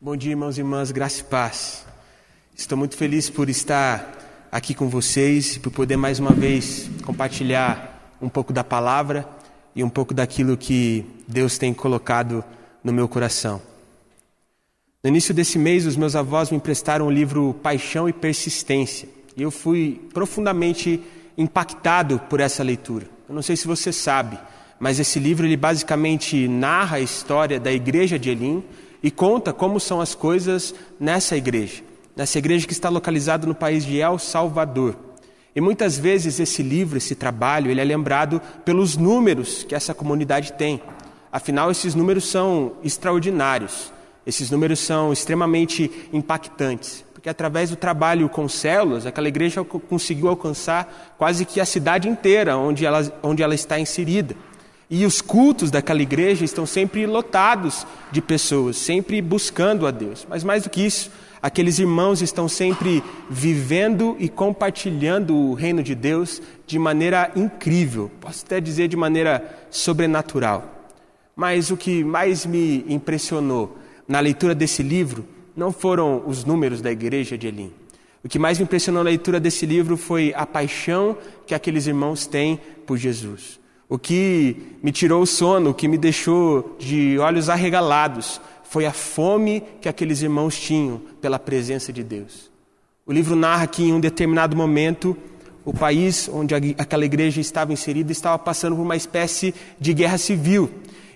Bom dia, irmãos e irmãs, graça e paz. Estou muito feliz por estar aqui com vocês e por poder mais uma vez compartilhar um pouco da palavra e um pouco daquilo que Deus tem colocado no meu coração. No início desse mês, os meus avós me emprestaram o livro Paixão e Persistência e eu fui profundamente impactado por essa leitura. Eu não sei se você sabe, mas esse livro ele basicamente narra a história da igreja de Elim e conta como são as coisas nessa igreja, nessa igreja que está localizada no país de El Salvador. E muitas vezes esse livro, esse trabalho, ele é lembrado pelos números que essa comunidade tem. Afinal, esses números são extraordinários. Esses números são extremamente impactantes, porque através do trabalho com células, aquela igreja conseguiu alcançar quase que a cidade inteira onde ela, onde ela está inserida. E os cultos daquela igreja estão sempre lotados de pessoas, sempre buscando a Deus. Mas mais do que isso, aqueles irmãos estão sempre vivendo e compartilhando o reino de Deus de maneira incrível, posso até dizer de maneira sobrenatural. Mas o que mais me impressionou na leitura desse livro não foram os números da igreja de Elim. O que mais me impressionou na leitura desse livro foi a paixão que aqueles irmãos têm por Jesus. O que me tirou o sono, o que me deixou de olhos arregalados, foi a fome que aqueles irmãos tinham pela presença de Deus. O livro narra que em um determinado momento, o país onde aquela igreja estava inserida estava passando por uma espécie de guerra civil.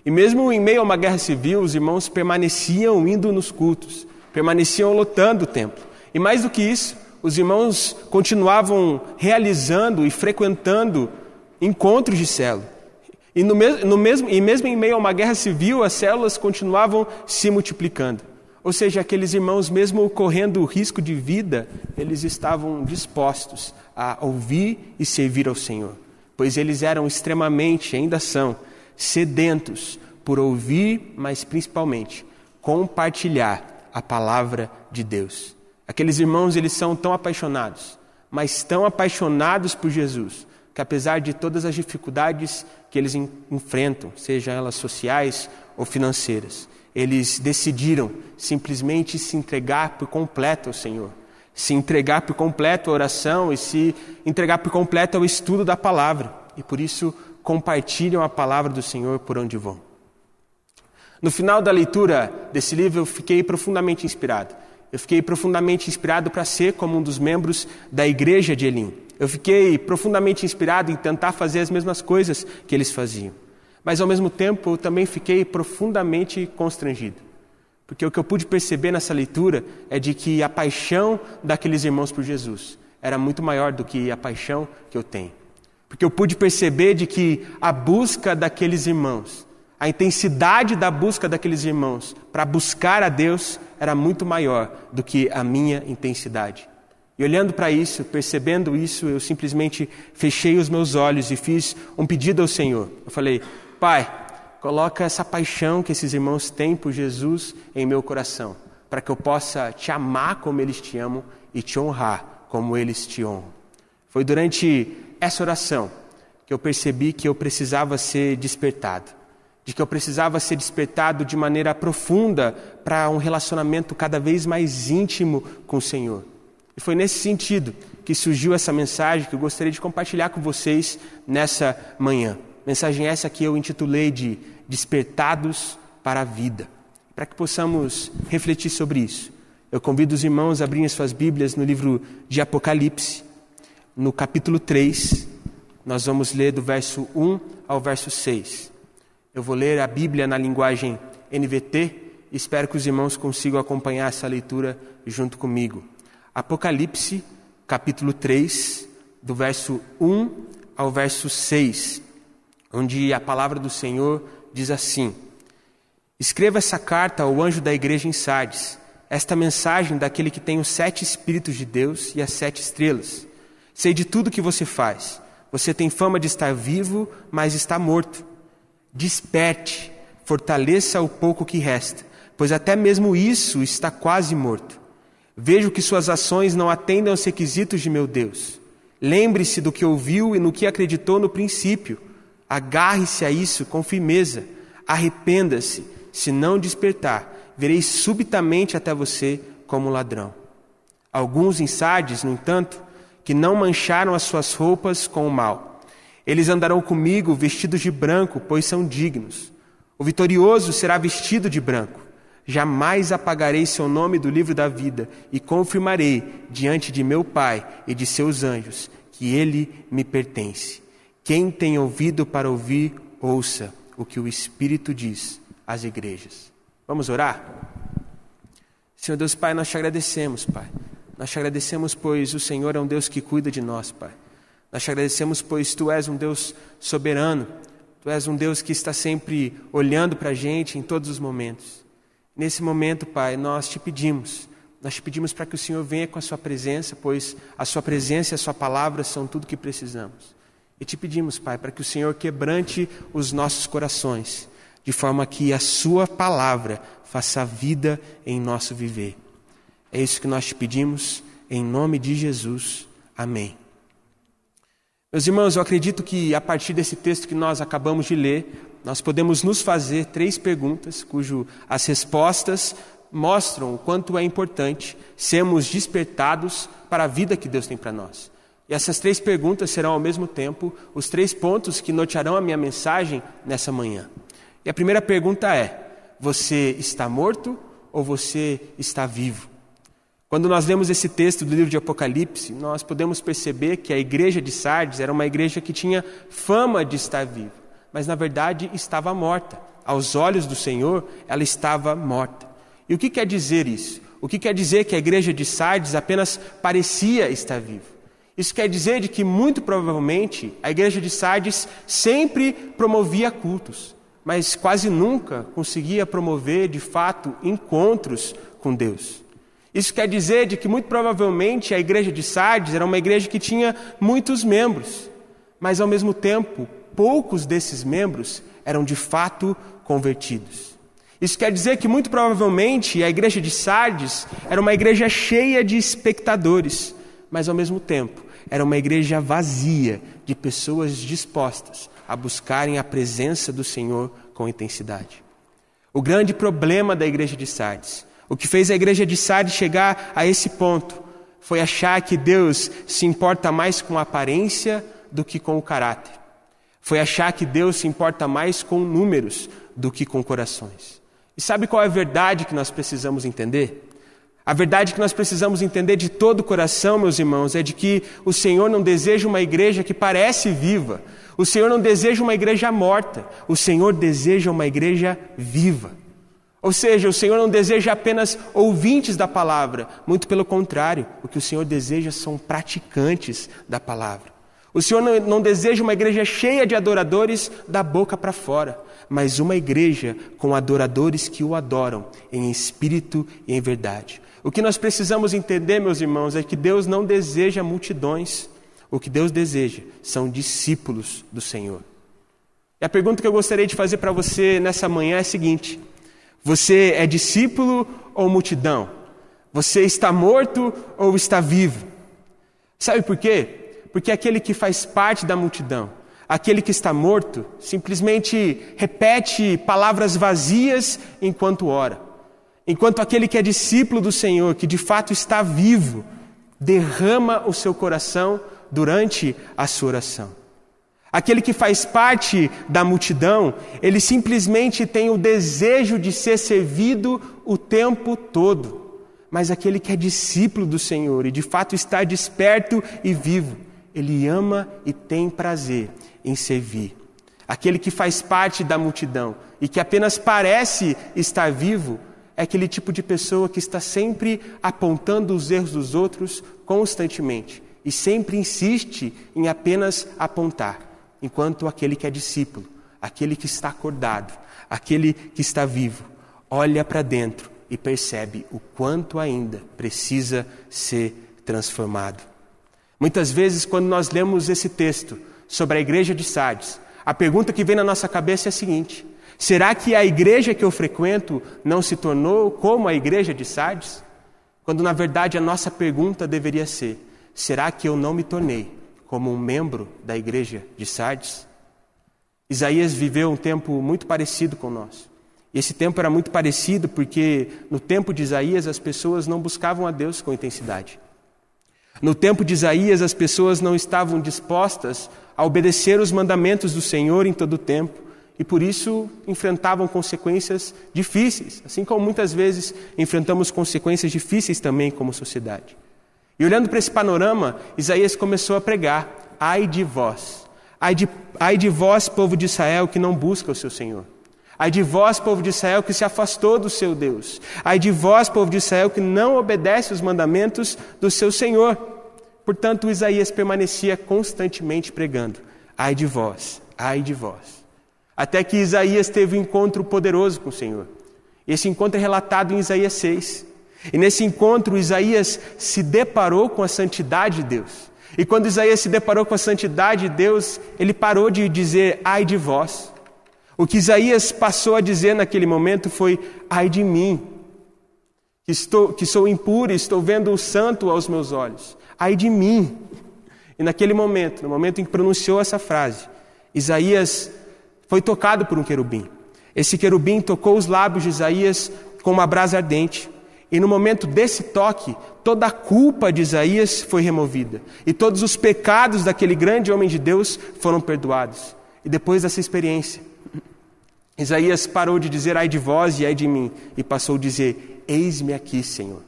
E mesmo em meio a uma guerra civil, os irmãos permaneciam indo nos cultos, permaneciam lotando o templo. E mais do que isso, os irmãos continuavam realizando e frequentando encontros de célula. E, no mesmo, no mesmo, e mesmo em meio a uma guerra civil, as células continuavam se multiplicando. Ou seja, aqueles irmãos, mesmo correndo o risco de vida, eles estavam dispostos a ouvir e servir ao Senhor, pois eles eram extremamente, ainda são, sedentos por ouvir, mas principalmente compartilhar a palavra de Deus. Aqueles irmãos, eles são tão apaixonados, mas tão apaixonados por Jesus, que apesar de todas as dificuldades que eles enfrentam, sejam elas sociais ou financeiras, eles decidiram simplesmente se entregar por completo ao Senhor, se entregar por completo à oração e se entregar por completo ao estudo da palavra, e por isso compartilham a palavra do Senhor por onde vão. No final da leitura desse livro, eu fiquei profundamente inspirado. Eu fiquei profundamente inspirado para ser como um dos membros da igreja de Elim. Eu fiquei profundamente inspirado em tentar fazer as mesmas coisas que eles faziam. Mas ao mesmo tempo eu também fiquei profundamente constrangido. Porque o que eu pude perceber nessa leitura é de que a paixão daqueles irmãos por Jesus era muito maior do que a paixão que eu tenho. Porque eu pude perceber de que a busca daqueles irmãos, a intensidade da busca daqueles irmãos para buscar a Deus era muito maior do que a minha intensidade. E olhando para isso, percebendo isso, eu simplesmente fechei os meus olhos e fiz um pedido ao Senhor. Eu falei: Pai, coloca essa paixão que esses irmãos têm por Jesus em meu coração, para que eu possa te amar como eles te amam e te honrar como eles te honram. Foi durante essa oração que eu percebi que eu precisava ser despertado, de que eu precisava ser despertado de maneira profunda para um relacionamento cada vez mais íntimo com o Senhor. E foi nesse sentido que surgiu essa mensagem que eu gostaria de compartilhar com vocês nessa manhã. Mensagem essa que eu intitulei de Despertados para a Vida. Para que possamos refletir sobre isso, eu convido os irmãos a abrirem suas Bíblias no livro de Apocalipse, no capítulo 3. Nós vamos ler do verso 1 ao verso 6. Eu vou ler a Bíblia na linguagem NVT e espero que os irmãos consigam acompanhar essa leitura junto comigo. Apocalipse, capítulo 3, do verso 1 ao verso 6, onde a palavra do Senhor diz assim: Escreva essa carta ao anjo da igreja em Sardes, esta mensagem daquele que tem os sete Espíritos de Deus e as sete estrelas. Sei de tudo que você faz. Você tem fama de estar vivo, mas está morto. Desperte, fortaleça o pouco que resta, pois até mesmo isso está quase morto. Vejo que suas ações não atendem aos requisitos de meu Deus. Lembre-se do que ouviu e no que acreditou no princípio. Agarre-se a isso com firmeza. Arrependa-se. Se não despertar, virei subitamente até você como ladrão. Alguns em no entanto, que não mancharam as suas roupas com o mal. Eles andarão comigo vestidos de branco, pois são dignos. O vitorioso será vestido de branco. Jamais apagarei seu nome do livro da vida e confirmarei diante de meu Pai e de seus anjos que ele me pertence. Quem tem ouvido para ouvir, ouça o que o Espírito diz às igrejas. Vamos orar? Senhor Deus Pai, nós te agradecemos, Pai. Nós te agradecemos, pois o Senhor é um Deus que cuida de nós, Pai. Nós te agradecemos, pois tu és um Deus soberano. Tu és um Deus que está sempre olhando para a gente em todos os momentos. Nesse momento, Pai, nós te pedimos, nós te pedimos para que o Senhor venha com a Sua presença, pois a Sua presença e a Sua palavra são tudo que precisamos. E te pedimos, Pai, para que o Senhor quebrante os nossos corações, de forma que a Sua palavra faça vida em nosso viver. É isso que nós te pedimos, em nome de Jesus. Amém. Meus irmãos, eu acredito que a partir desse texto que nós acabamos de ler, nós podemos nos fazer três perguntas, cujo as respostas mostram o quanto é importante sermos despertados para a vida que Deus tem para nós. E essas três perguntas serão ao mesmo tempo os três pontos que nortearão a minha mensagem nessa manhã. E a primeira pergunta é: você está morto ou você está vivo? Quando nós lemos esse texto do livro de Apocalipse, nós podemos perceber que a igreja de Sardes era uma igreja que tinha fama de estar viva, mas na verdade estava morta. Aos olhos do Senhor, ela estava morta. E o que quer dizer isso? O que quer dizer que a igreja de Sardes apenas parecia estar viva? Isso quer dizer de que muito provavelmente a igreja de Sardes sempre promovia cultos, mas quase nunca conseguia promover de fato encontros com Deus. Isso quer dizer de que muito provavelmente a igreja de Sardes era uma igreja que tinha muitos membros, mas ao mesmo tempo, poucos desses membros eram de fato convertidos. Isso quer dizer que muito provavelmente a igreja de Sardes era uma igreja cheia de espectadores, mas ao mesmo tempo era uma igreja vazia de pessoas dispostas a buscarem a presença do Senhor com intensidade. O grande problema da igreja de Sardes o que fez a igreja de Sardes chegar a esse ponto foi achar que Deus se importa mais com a aparência do que com o caráter. Foi achar que Deus se importa mais com números do que com corações. E sabe qual é a verdade que nós precisamos entender? A verdade que nós precisamos entender de todo o coração, meus irmãos, é de que o Senhor não deseja uma igreja que parece viva. O Senhor não deseja uma igreja morta. O Senhor deseja uma igreja viva. Ou seja, o Senhor não deseja apenas ouvintes da palavra, muito pelo contrário, o que o Senhor deseja são praticantes da palavra. O Senhor não, não deseja uma igreja cheia de adoradores da boca para fora, mas uma igreja com adoradores que o adoram em espírito e em verdade. O que nós precisamos entender, meus irmãos, é que Deus não deseja multidões. O que Deus deseja são discípulos do Senhor. E a pergunta que eu gostaria de fazer para você nessa manhã é a seguinte: você é discípulo ou multidão? Você está morto ou está vivo? Sabe por quê? Porque aquele que faz parte da multidão, aquele que está morto, simplesmente repete palavras vazias enquanto ora. Enquanto aquele que é discípulo do Senhor, que de fato está vivo, derrama o seu coração durante a sua oração. Aquele que faz parte da multidão, ele simplesmente tem o desejo de ser servido o tempo todo. Mas aquele que é discípulo do Senhor e de fato está desperto e vivo, ele ama e tem prazer em servir. Aquele que faz parte da multidão e que apenas parece estar vivo, é aquele tipo de pessoa que está sempre apontando os erros dos outros constantemente e sempre insiste em apenas apontar enquanto aquele que é discípulo, aquele que está acordado, aquele que está vivo, olha para dentro e percebe o quanto ainda precisa ser transformado. Muitas vezes, quando nós lemos esse texto sobre a igreja de Sardes, a pergunta que vem na nossa cabeça é a seguinte: será que a igreja que eu frequento não se tornou como a igreja de Sardes? Quando na verdade a nossa pergunta deveria ser: será que eu não me tornei como um membro da igreja de Sardes. Isaías viveu um tempo muito parecido com nós. E esse tempo era muito parecido porque no tempo de Isaías as pessoas não buscavam a Deus com intensidade. No tempo de Isaías as pessoas não estavam dispostas a obedecer os mandamentos do Senhor em todo o tempo e por isso enfrentavam consequências difíceis, assim como muitas vezes enfrentamos consequências difíceis também como sociedade. E olhando para esse panorama, Isaías começou a pregar: ai de vós, ai de, ai de vós, povo de Israel, que não busca o seu Senhor. Ai de vós, povo de Israel, que se afastou do seu Deus. Ai de vós, povo de Israel, que não obedece os mandamentos do seu Senhor. Portanto, Isaías permanecia constantemente pregando: Ai de vós, ai de vós. Até que Isaías teve um encontro poderoso com o Senhor. Esse encontro é relatado em Isaías 6. E nesse encontro, Isaías se deparou com a santidade de Deus. E quando Isaías se deparou com a santidade de Deus, ele parou de dizer: Ai de vós. O que Isaías passou a dizer naquele momento foi: ai de mim, que, estou, que sou impuro e estou vendo o santo aos meus olhos. Ai de mim. E naquele momento, no momento em que pronunciou essa frase, Isaías foi tocado por um querubim. Esse querubim tocou os lábios de Isaías com uma brasa ardente. E no momento desse toque, toda a culpa de Isaías foi removida. E todos os pecados daquele grande homem de Deus foram perdoados. E depois dessa experiência, Isaías parou de dizer ai de vós e ai de mim e passou a dizer: Eis-me aqui, Senhor.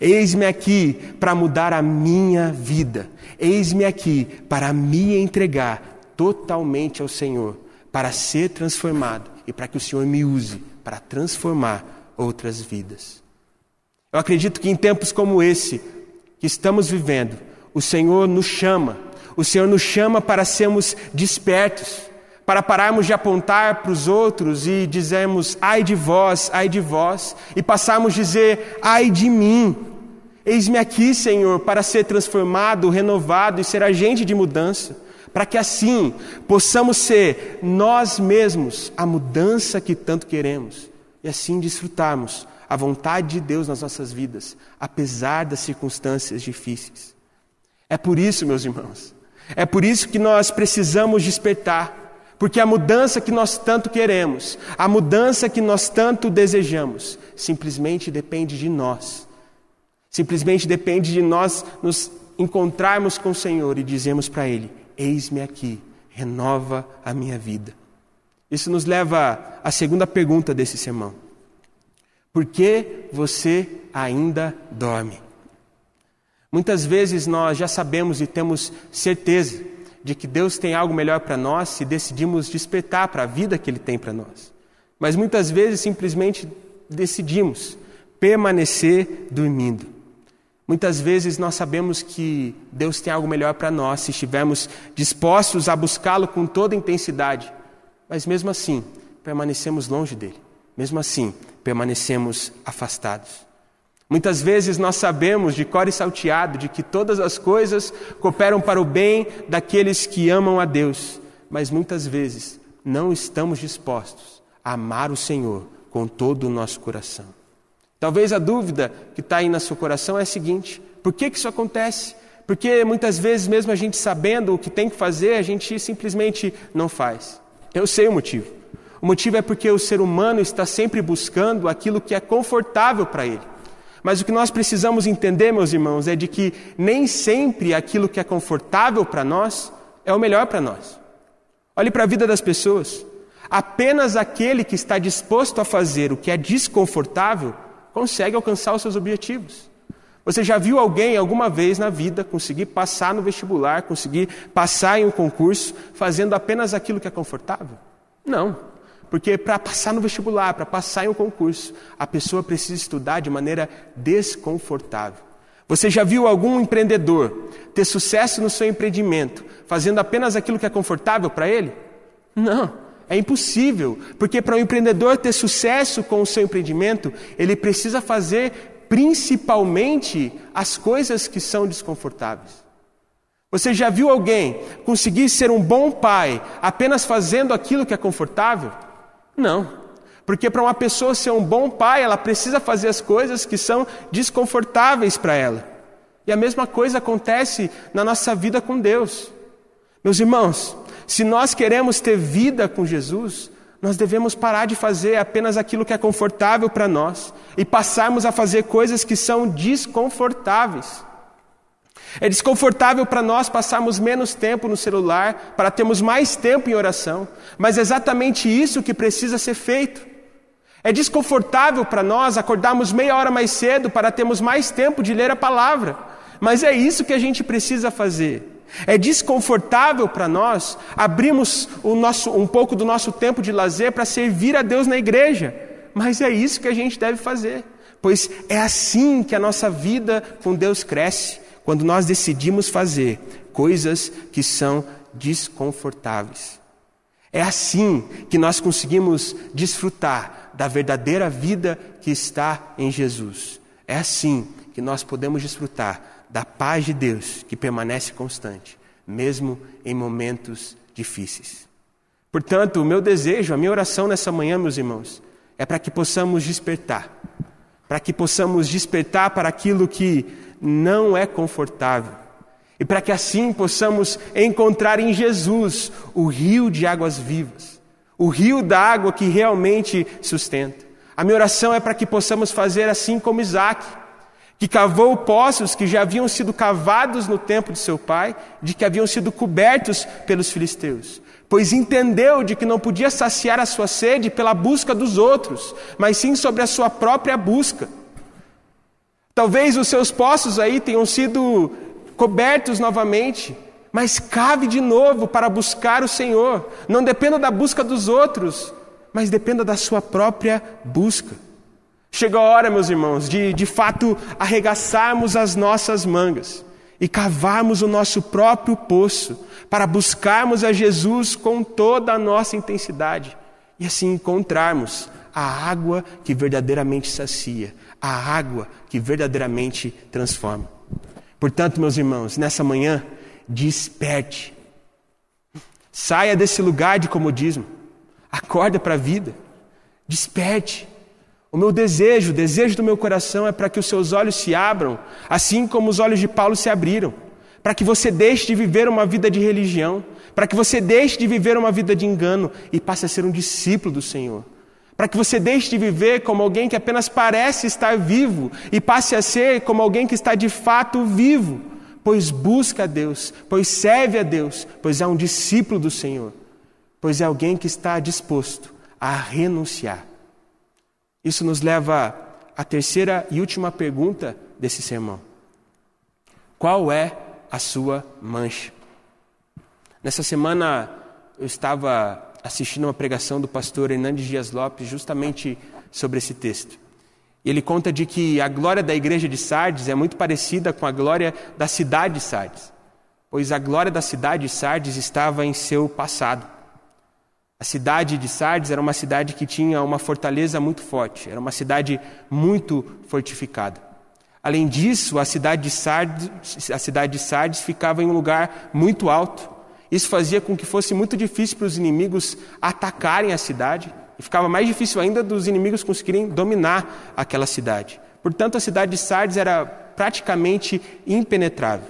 Eis-me aqui para mudar a minha vida. Eis-me aqui para me entregar totalmente ao Senhor, para ser transformado e para que o Senhor me use para transformar outras vidas. Eu acredito que em tempos como esse que estamos vivendo, o Senhor nos chama, o Senhor nos chama para sermos despertos para pararmos de apontar para os outros e dizermos, ai de vós, ai de vós, e passarmos a dizer, ai de mim. Eis-me aqui, Senhor, para ser transformado, renovado e ser agente de mudança, para que assim possamos ser nós mesmos a mudança que tanto queremos e assim desfrutarmos a vontade de Deus nas nossas vidas, apesar das circunstâncias difíceis. É por isso, meus irmãos, é por isso que nós precisamos despertar porque a mudança que nós tanto queremos, a mudança que nós tanto desejamos, simplesmente depende de nós. Simplesmente depende de nós nos encontrarmos com o Senhor e dizermos para Ele: Eis-me aqui, renova a minha vida. Isso nos leva à segunda pergunta desse sermão: Por que você ainda dorme? Muitas vezes nós já sabemos e temos certeza de que Deus tem algo melhor para nós se decidimos despertar para a vida que Ele tem para nós. Mas muitas vezes simplesmente decidimos permanecer dormindo. Muitas vezes nós sabemos que Deus tem algo melhor para nós se estivermos dispostos a buscá-lo com toda intensidade, mas mesmo assim permanecemos longe dele, mesmo assim permanecemos afastados. Muitas vezes nós sabemos de cor e salteado de que todas as coisas cooperam para o bem daqueles que amam a Deus, mas muitas vezes não estamos dispostos a amar o Senhor com todo o nosso coração. Talvez a dúvida que está aí no seu coração é a seguinte: por que, que isso acontece? Porque muitas vezes, mesmo a gente sabendo o que tem que fazer, a gente simplesmente não faz. Eu sei o motivo. O motivo é porque o ser humano está sempre buscando aquilo que é confortável para ele. Mas o que nós precisamos entender, meus irmãos, é de que nem sempre aquilo que é confortável para nós é o melhor para nós. Olhe para a vida das pessoas. Apenas aquele que está disposto a fazer o que é desconfortável consegue alcançar os seus objetivos. Você já viu alguém alguma vez na vida conseguir passar no vestibular, conseguir passar em um concurso, fazendo apenas aquilo que é confortável? Não. Porque para passar no vestibular, para passar em um concurso, a pessoa precisa estudar de maneira desconfortável. Você já viu algum empreendedor ter sucesso no seu empreendimento fazendo apenas aquilo que é confortável para ele? Não, é impossível, porque para um empreendedor ter sucesso com o seu empreendimento, ele precisa fazer principalmente as coisas que são desconfortáveis. Você já viu alguém conseguir ser um bom pai apenas fazendo aquilo que é confortável? Não. Porque para uma pessoa ser um bom pai, ela precisa fazer as coisas que são desconfortáveis para ela. E a mesma coisa acontece na nossa vida com Deus. Meus irmãos, se nós queremos ter vida com Jesus, Nós devemos parar de fazer apenas aquilo que é confortável para nós e passarmos a fazer coisas que são desconfortáveis. É desconfortável para nós passarmos menos tempo no celular, para termos mais tempo em oração, mas é exatamente isso que precisa ser feito. É desconfortável para nós acordarmos meia hora mais cedo para termos mais tempo de ler a palavra, mas é isso que a gente precisa fazer. É desconfortável para nós abrirmos nosso, um pouco do nosso tempo de lazer para servir a Deus na igreja, mas é isso que a gente deve fazer, pois é assim que a nossa vida com Deus cresce, quando nós decidimos fazer coisas que são desconfortáveis. É assim que nós conseguimos desfrutar da verdadeira vida que está em Jesus. É assim que nós podemos desfrutar da paz de Deus que permanece constante, mesmo em momentos difíceis. Portanto, o meu desejo, a minha oração nessa manhã, meus irmãos, é para que possamos despertar, para que possamos despertar para aquilo que não é confortável, e para que assim possamos encontrar em Jesus o rio de águas vivas, o rio da água que realmente sustenta. A minha oração é para que possamos fazer assim como Isaac, que cavou poços que já haviam sido cavados no tempo de seu pai, de que haviam sido cobertos pelos filisteus, pois entendeu de que não podia saciar a sua sede pela busca dos outros, mas sim sobre a sua própria busca. Talvez os seus poços aí tenham sido cobertos novamente, mas cave de novo para buscar o Senhor. Não dependa da busca dos outros, mas dependa da sua própria busca. Chegou a hora, meus irmãos, de de fato arregaçarmos as nossas mangas e cavarmos o nosso próprio poço para buscarmos a Jesus com toda a nossa intensidade e assim encontrarmos a água que verdadeiramente sacia, a água que verdadeiramente transforma. Portanto, meus irmãos, nessa manhã, desperte. Saia desse lugar de comodismo. Acorda para a vida. Desperte. O meu desejo, o desejo do meu coração é para que os seus olhos se abram, assim como os olhos de Paulo se abriram, para que você deixe de viver uma vida de religião, para que você deixe de viver uma vida de engano e passe a ser um discípulo do Senhor. Para que você deixe de viver como alguém que apenas parece estar vivo e passe a ser como alguém que está de fato vivo, pois busca a Deus, pois serve a Deus, pois é um discípulo do Senhor, pois é alguém que está disposto a renunciar isso nos leva à terceira e última pergunta desse sermão: Qual é a sua mancha? Nessa semana eu estava assistindo uma pregação do pastor Hernandes Dias Lopes justamente sobre esse texto. Ele conta de que a glória da igreja de Sardes é muito parecida com a glória da cidade de Sardes, pois a glória da cidade de Sardes estava em seu passado. A cidade de Sardes era uma cidade que tinha uma fortaleza muito forte, era uma cidade muito fortificada. Além disso, a cidade de Sardes, a cidade de Sardes ficava em um lugar muito alto. Isso fazia com que fosse muito difícil para os inimigos atacarem a cidade, e ficava mais difícil ainda dos inimigos conseguirem dominar aquela cidade. Portanto, a cidade de Sardes era praticamente impenetrável.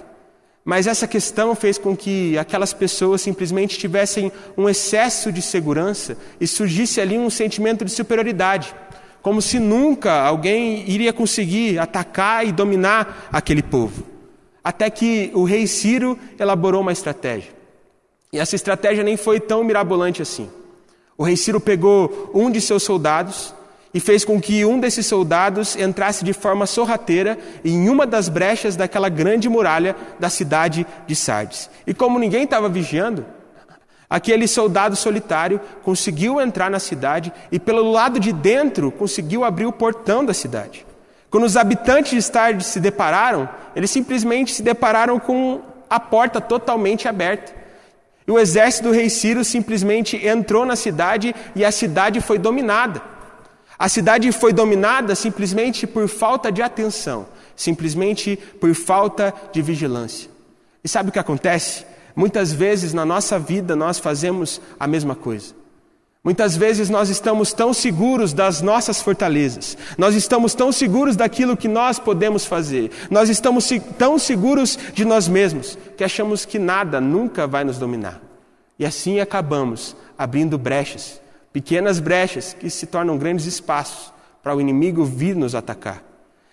Mas essa questão fez com que aquelas pessoas simplesmente tivessem um excesso de segurança e surgisse ali um sentimento de superioridade, como se nunca alguém iria conseguir atacar e dominar aquele povo. Até que o rei Ciro elaborou uma estratégia. E essa estratégia nem foi tão mirabolante assim. O rei Ciro pegou um de seus soldados e fez com que um desses soldados entrasse de forma sorrateira em uma das brechas daquela grande muralha da cidade de Sardes. E como ninguém estava vigiando, aquele soldado solitário conseguiu entrar na cidade e pelo lado de dentro conseguiu abrir o portão da cidade. Quando os habitantes de Sardes se depararam, eles simplesmente se depararam com a porta totalmente aberta. E o exército do rei Ciro simplesmente entrou na cidade e a cidade foi dominada. A cidade foi dominada simplesmente por falta de atenção, simplesmente por falta de vigilância. E sabe o que acontece? Muitas vezes na nossa vida nós fazemos a mesma coisa. Muitas vezes nós estamos tão seguros das nossas fortalezas, nós estamos tão seguros daquilo que nós podemos fazer, nós estamos tão seguros de nós mesmos, que achamos que nada nunca vai nos dominar. E assim acabamos abrindo brechas Pequenas brechas que se tornam grandes espaços para o inimigo vir nos atacar.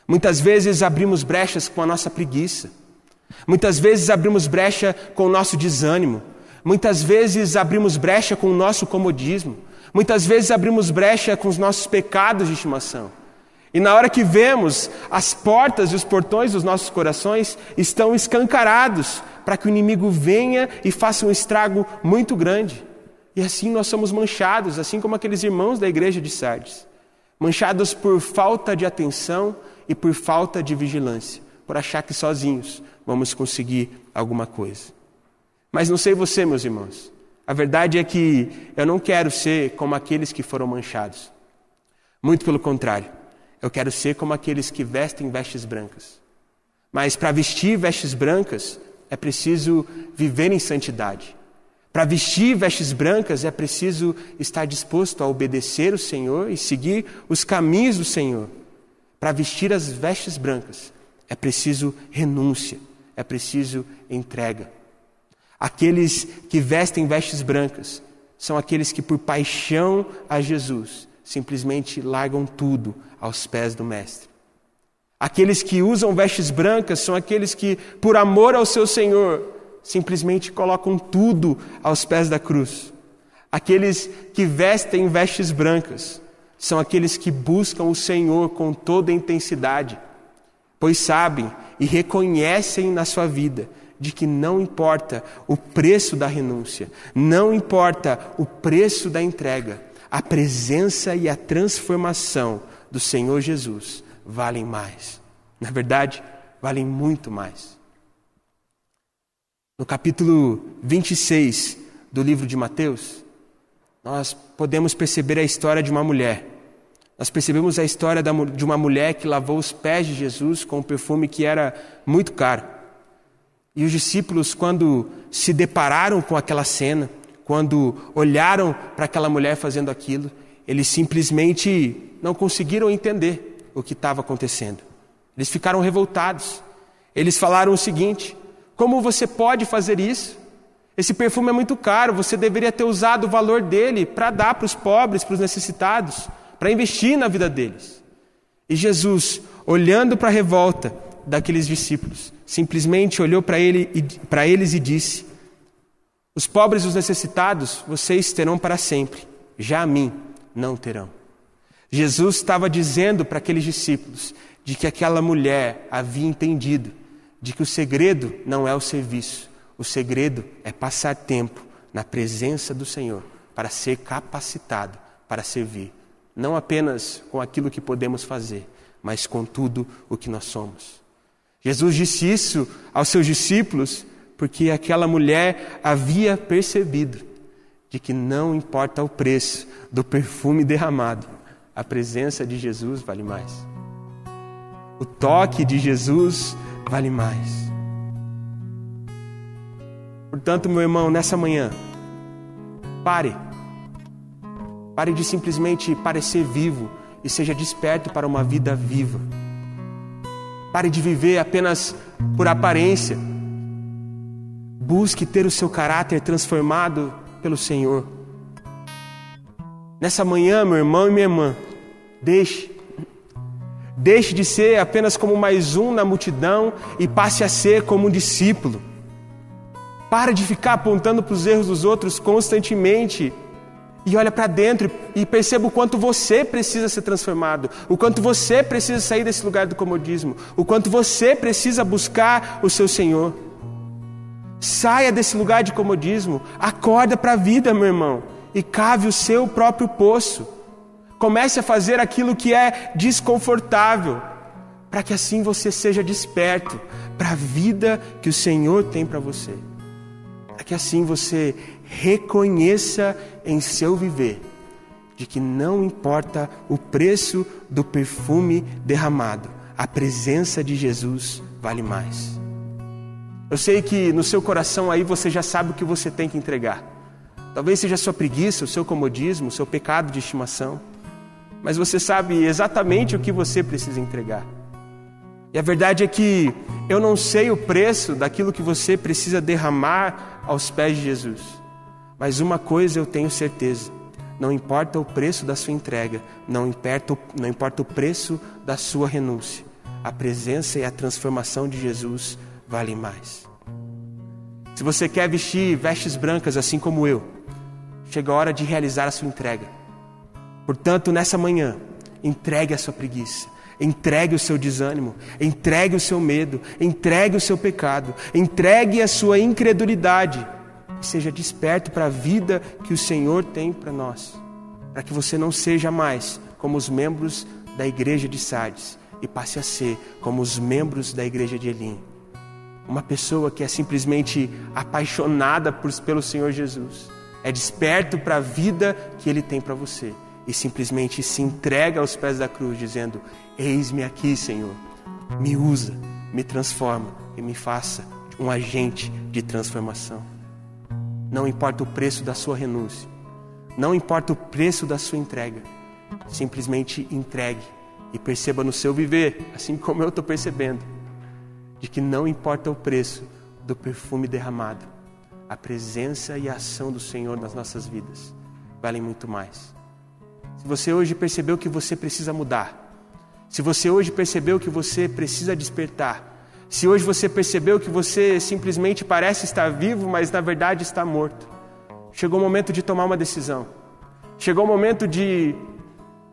Muitas vezes abrimos brechas com a nossa preguiça. Muitas vezes abrimos brecha com o nosso desânimo. Muitas vezes abrimos brecha com o nosso comodismo. Muitas vezes abrimos brecha com os nossos pecados de estimação. E na hora que vemos, as portas e os portões dos nossos corações estão escancarados para que o inimigo venha e faça um estrago muito grande. E assim nós somos manchados, assim como aqueles irmãos da igreja de Sardes manchados por falta de atenção e por falta de vigilância, por achar que sozinhos vamos conseguir alguma coisa. Mas não sei você, meus irmãos. A verdade é que eu não quero ser como aqueles que foram manchados. Muito pelo contrário. Eu quero ser como aqueles que vestem vestes brancas. Mas para vestir vestes brancas é preciso viver em santidade. Para vestir vestes brancas é preciso estar disposto a obedecer o Senhor e seguir os caminhos do Senhor. Para vestir as vestes brancas é preciso renúncia, é preciso entrega. Aqueles que vestem vestes brancas são aqueles que, por paixão a Jesus, simplesmente largam tudo aos pés do Mestre. Aqueles que usam vestes brancas são aqueles que, por amor ao seu Senhor, simplesmente colocam tudo aos pés da cruz. Aqueles que vestem vestes brancas são aqueles que buscam o Senhor com toda intensidade, pois sabem e reconhecem na sua vida de que não importa o preço da renúncia, não importa o preço da entrega, a presença e a transformação do Senhor Jesus valem mais. Na verdade, valem muito mais. No capítulo 26 do livro de Mateus, nós podemos perceber a história de uma mulher. Nós percebemos a história de uma mulher que lavou os pés de Jesus com um perfume que era muito caro. E os discípulos, quando se depararam com aquela cena, quando olharam para aquela mulher fazendo aquilo, eles simplesmente não conseguiram entender o que estava acontecendo. Eles ficaram revoltados. Eles falaram o seguinte: Como você pode fazer isso? Esse perfume é muito caro, você deveria ter usado o valor dele para dar para os pobres, para os necessitados, para investir na vida deles. E Jesus, olhando para a revolta daqueles discípulos, simplesmente olhou para ele, eles e disse: Os pobres e os necessitados vocês terão para sempre, já a mim não terão. Jesus estava dizendo para aqueles discípulos de que aquela mulher havia entendido de que o segredo não é o serviço, o segredo é passar tempo na presença do Senhor para ser capacitado para servir, não apenas com aquilo que podemos fazer, mas com tudo o que nós somos. Jesus disse isso aos seus discípulos porque aquela mulher havia percebido de que não importa o preço do perfume derramado, a presença de Jesus vale mais. O toque de Jesus vale mais. Portanto, meu irmão, nessa manhã, pare. Pare de simplesmente parecer vivo e seja desperto para uma vida viva. Pare de viver apenas por aparência. Busque ter o seu caráter transformado pelo Senhor. Nessa manhã, meu irmão e minha irmã, deixe. Deixe de ser apenas como mais um na multidão e passe a ser como um discípulo. Pare de ficar apontando para os erros dos outros constantemente e olha para dentro e perceba o quanto você precisa ser transformado, o quanto você precisa sair desse lugar do comodismo, o quanto você precisa buscar o seu Senhor. Saia desse lugar de comodismo, acorda para a vida, meu irmão, e cave o seu próprio poço. Comece a fazer aquilo que é desconfortável, para que assim você seja desperto para a vida que o Senhor tem para você. Para que assim você reconheça em seu viver de que não importa o preço do perfume derramado, a presença de Jesus vale mais. Eu sei que no seu coração aí você já sabe o que você tem que entregar. Talvez seja a sua preguiça, o seu comodismo, o seu pecado de estimação. Mas você sabe exatamente o que você precisa entregar. E a verdade é que eu não sei o preço daquilo que você precisa derramar aos pés de Jesus. Mas uma coisa eu tenho certeza: não importa o preço da sua entrega, não importa, não importa o preço da sua renúncia, a presença e a transformação de Jesus valem mais. Se você quer vestir vestes brancas assim como eu, chega a hora de realizar a sua entrega. Portanto, nessa manhã, entregue a sua preguiça, entregue o seu desânimo, entregue o seu medo, entregue o seu pecado, entregue a sua incredulidade e seja desperto para a vida que o Senhor tem para nós, para que você não seja mais como os membros da igreja de Sardes e passe a ser como os membros da igreja de Elim. Uma pessoa que é simplesmente apaixonada por, pelo Senhor Jesus, é desperto para a vida que Ele tem para você e simplesmente se entrega aos pés da cruz, dizendo: Eis-me aqui, Senhor, me usa, me transforma e me faça um agente de transformação. Não importa o preço da sua renúncia, não importa o preço da sua entrega, simplesmente entregue e perceba no seu viver, assim como eu estou percebendo de que não importa o preço do perfume derramado, a presença e a ação do Senhor nas nossas vidas valem muito mais. Se você hoje percebeu que você precisa mudar, se você hoje percebeu que você precisa despertar, se hoje você percebeu que você simplesmente parece estar vivo, mas na verdade está morto, chegou o momento de tomar uma decisão. Chegou o momento de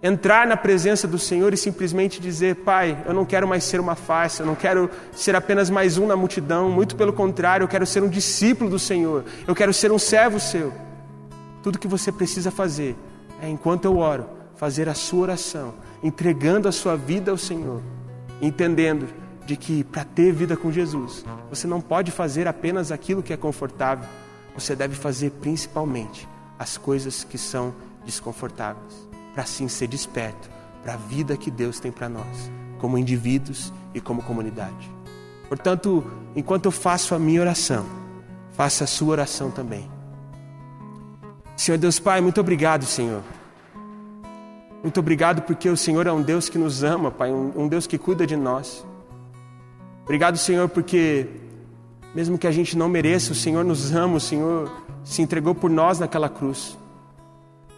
entrar na presença do Senhor e simplesmente dizer: Pai, eu não quero mais ser uma face, eu não quero ser apenas mais um na multidão, muito pelo contrário, eu quero ser um discípulo do Senhor, eu quero ser um servo seu. Tudo que você precisa fazer é, enquanto eu oro, fazer a sua oração, entregando a sua vida ao Senhor, entendendo de que para ter vida com Jesus, você não pode fazer apenas aquilo que é confortável, você deve fazer principalmente as coisas que são desconfortáveis para assim ser desperto para a vida que Deus tem para nós, como indivíduos e como comunidade. Portanto, enquanto eu faço a minha oração, faça a sua oração também. Senhor Deus Pai, muito obrigado, Senhor. Muito obrigado porque o Senhor é um Deus que nos ama, Pai, um, Deus que cuida de nós. Obrigado, Senhor, porque mesmo que a gente não mereça, o Senhor nos ama, o Senhor se entregou por nós naquela cruz.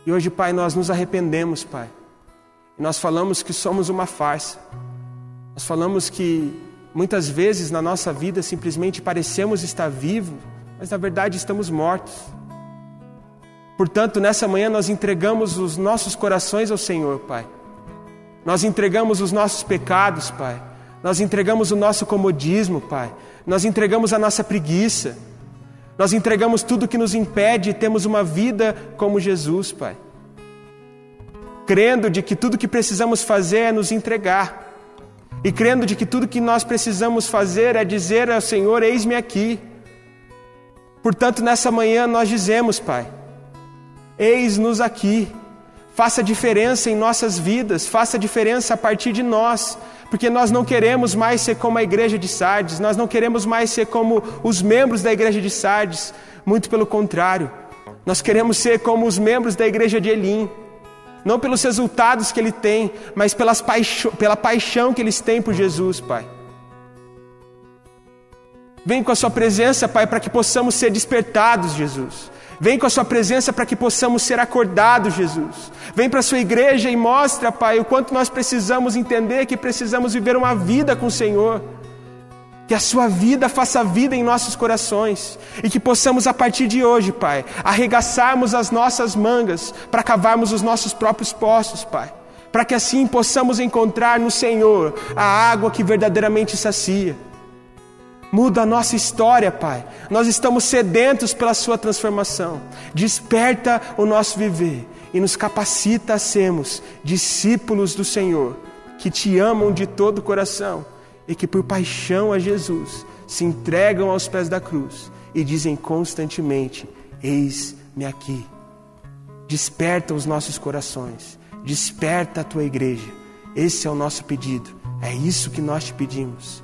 E hoje, Pai, nós nos arrependemos, Pai. E nós falamos que somos uma farsa. Nós falamos que muitas vezes na nossa vida simplesmente parecemos estar vivos, mas na verdade estamos mortos. Portanto, nessa manhã nós entregamos os nossos corações ao Senhor, Pai. Nós entregamos os nossos pecados, Pai. Nós entregamos o nosso comodismo, Pai. Nós entregamos a nossa preguiça. Nós entregamos tudo que nos impede e temos uma vida como Jesus, Pai. Crendo de que tudo que precisamos fazer é nos entregar. E crendo de que tudo que nós precisamos fazer é dizer ao Senhor: Eis-me aqui. Portanto, nessa manhã nós dizemos, Pai, eis-nos aqui. Faça diferença em nossas vidas, faça diferença a partir de nós, porque nós não queremos mais ser como a igreja de Sardes, nós não queremos mais ser como os membros da igreja de Sardes, muito pelo contrário, nós queremos ser como os membros da igreja de Elim, não pelos resultados que ele tem, mas pelas pela paixão que eles têm por Jesus, Pai. Vem com a Sua presença, Pai, para que possamos ser despertados, Jesus. Vem com a sua presença para que possamos ser acordados, Jesus. Vem para a sua igreja e mostra, Pai, o quanto nós precisamos entender que precisamos viver uma vida com o Senhor. Que a sua vida faça vida em nossos corações e que possamos, a partir de hoje, Pai, arregaçarmos as nossas mangas para cavarmos os nossos próprios poços, Pai. Para que assim possamos encontrar no Senhor a água que verdadeiramente sacia Muda a nossa história, Pai. Nós estamos sedentos pela Sua transformação. Desperta o nosso viver e nos capacita a sermos discípulos do Senhor, que te amam de todo o coração e que, por paixão a Jesus, se entregam aos pés da cruz e dizem constantemente: Eis-me aqui. Desperta os nossos corações, desperta a tua igreja. Esse é o nosso pedido, é isso que nós te pedimos.